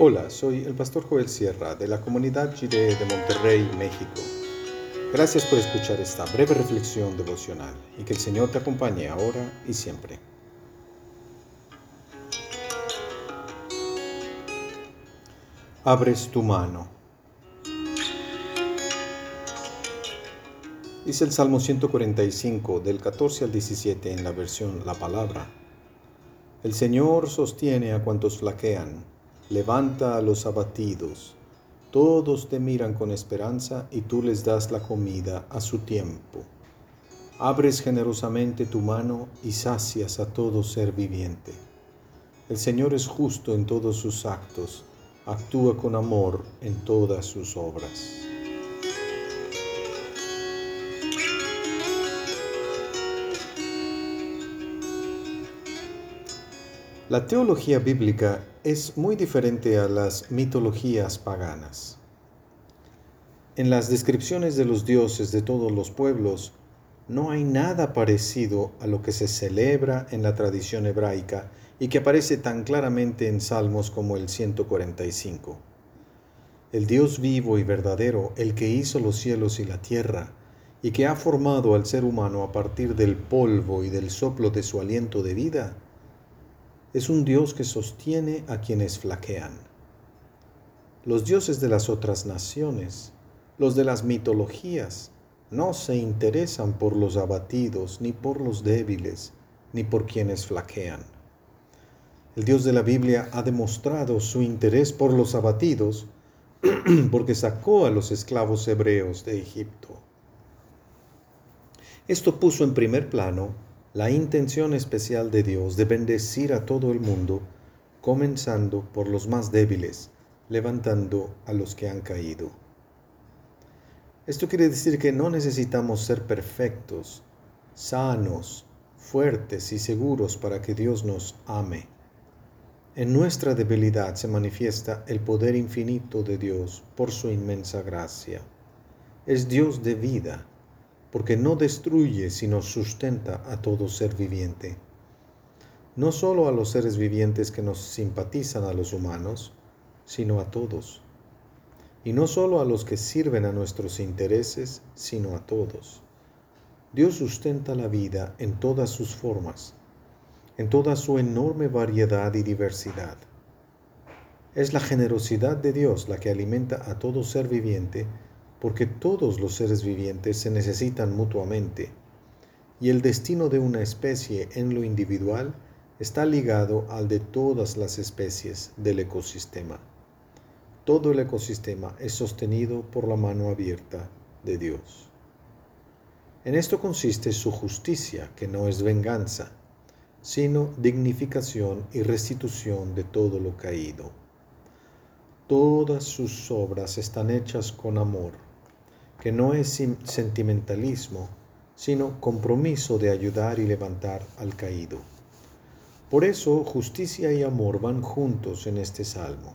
Hola, soy el pastor Joel Sierra de la comunidad Jiré de Monterrey, México. Gracias por escuchar esta breve reflexión devocional y que el Señor te acompañe ahora y siempre. Abres tu mano. Dice el Salmo 145 del 14 al 17 en la versión La Palabra. El Señor sostiene a cuantos flaquean levanta a los abatidos. Todos te miran con esperanza y tú les das la comida a su tiempo. Abres generosamente tu mano y sacias a todo ser viviente. El Señor es justo en todos sus actos, actúa con amor en todas sus obras. La teología bíblica es muy diferente a las mitologías paganas. En las descripciones de los dioses de todos los pueblos, no hay nada parecido a lo que se celebra en la tradición hebraica y que aparece tan claramente en salmos como el 145. El Dios vivo y verdadero, el que hizo los cielos y la tierra, y que ha formado al ser humano a partir del polvo y del soplo de su aliento de vida, es un Dios que sostiene a quienes flaquean. Los dioses de las otras naciones, los de las mitologías, no se interesan por los abatidos, ni por los débiles, ni por quienes flaquean. El Dios de la Biblia ha demostrado su interés por los abatidos porque sacó a los esclavos hebreos de Egipto. Esto puso en primer plano la intención especial de Dios de bendecir a todo el mundo, comenzando por los más débiles, levantando a los que han caído. Esto quiere decir que no necesitamos ser perfectos, sanos, fuertes y seguros para que Dios nos ame. En nuestra debilidad se manifiesta el poder infinito de Dios por su inmensa gracia. Es Dios de vida porque no destruye, sino sustenta a todo ser viviente. No solo a los seres vivientes que nos simpatizan a los humanos, sino a todos. Y no solo a los que sirven a nuestros intereses, sino a todos. Dios sustenta la vida en todas sus formas, en toda su enorme variedad y diversidad. Es la generosidad de Dios la que alimenta a todo ser viviente porque todos los seres vivientes se necesitan mutuamente, y el destino de una especie en lo individual está ligado al de todas las especies del ecosistema. Todo el ecosistema es sostenido por la mano abierta de Dios. En esto consiste su justicia, que no es venganza, sino dignificación y restitución de todo lo caído. Todas sus obras están hechas con amor que no es sentimentalismo, sino compromiso de ayudar y levantar al caído. Por eso justicia y amor van juntos en este salmo.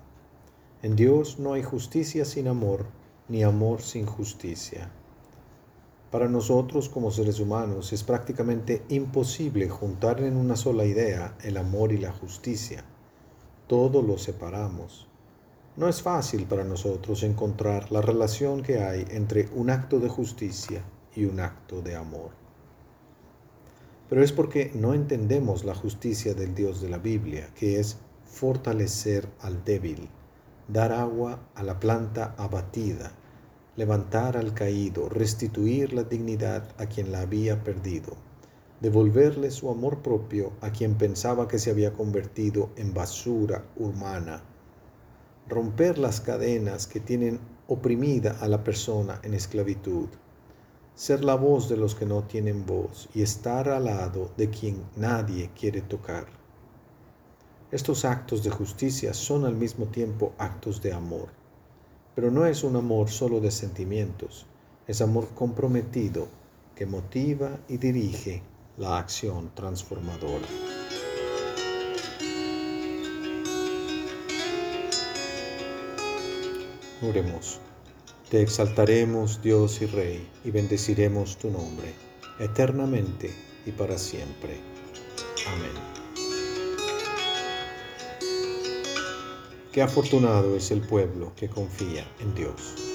En Dios no hay justicia sin amor, ni amor sin justicia. Para nosotros como seres humanos es prácticamente imposible juntar en una sola idea el amor y la justicia. Todo lo separamos. No es fácil para nosotros encontrar la relación que hay entre un acto de justicia y un acto de amor. Pero es porque no entendemos la justicia del Dios de la Biblia, que es fortalecer al débil, dar agua a la planta abatida, levantar al caído, restituir la dignidad a quien la había perdido, devolverle su amor propio a quien pensaba que se había convertido en basura humana romper las cadenas que tienen oprimida a la persona en esclavitud, ser la voz de los que no tienen voz y estar al lado de quien nadie quiere tocar. Estos actos de justicia son al mismo tiempo actos de amor, pero no es un amor solo de sentimientos, es amor comprometido que motiva y dirige la acción transformadora. Oremos. Te exaltaremos, Dios y Rey, y bendeciremos tu nombre, eternamente y para siempre. Amén. Qué afortunado es el pueblo que confía en Dios.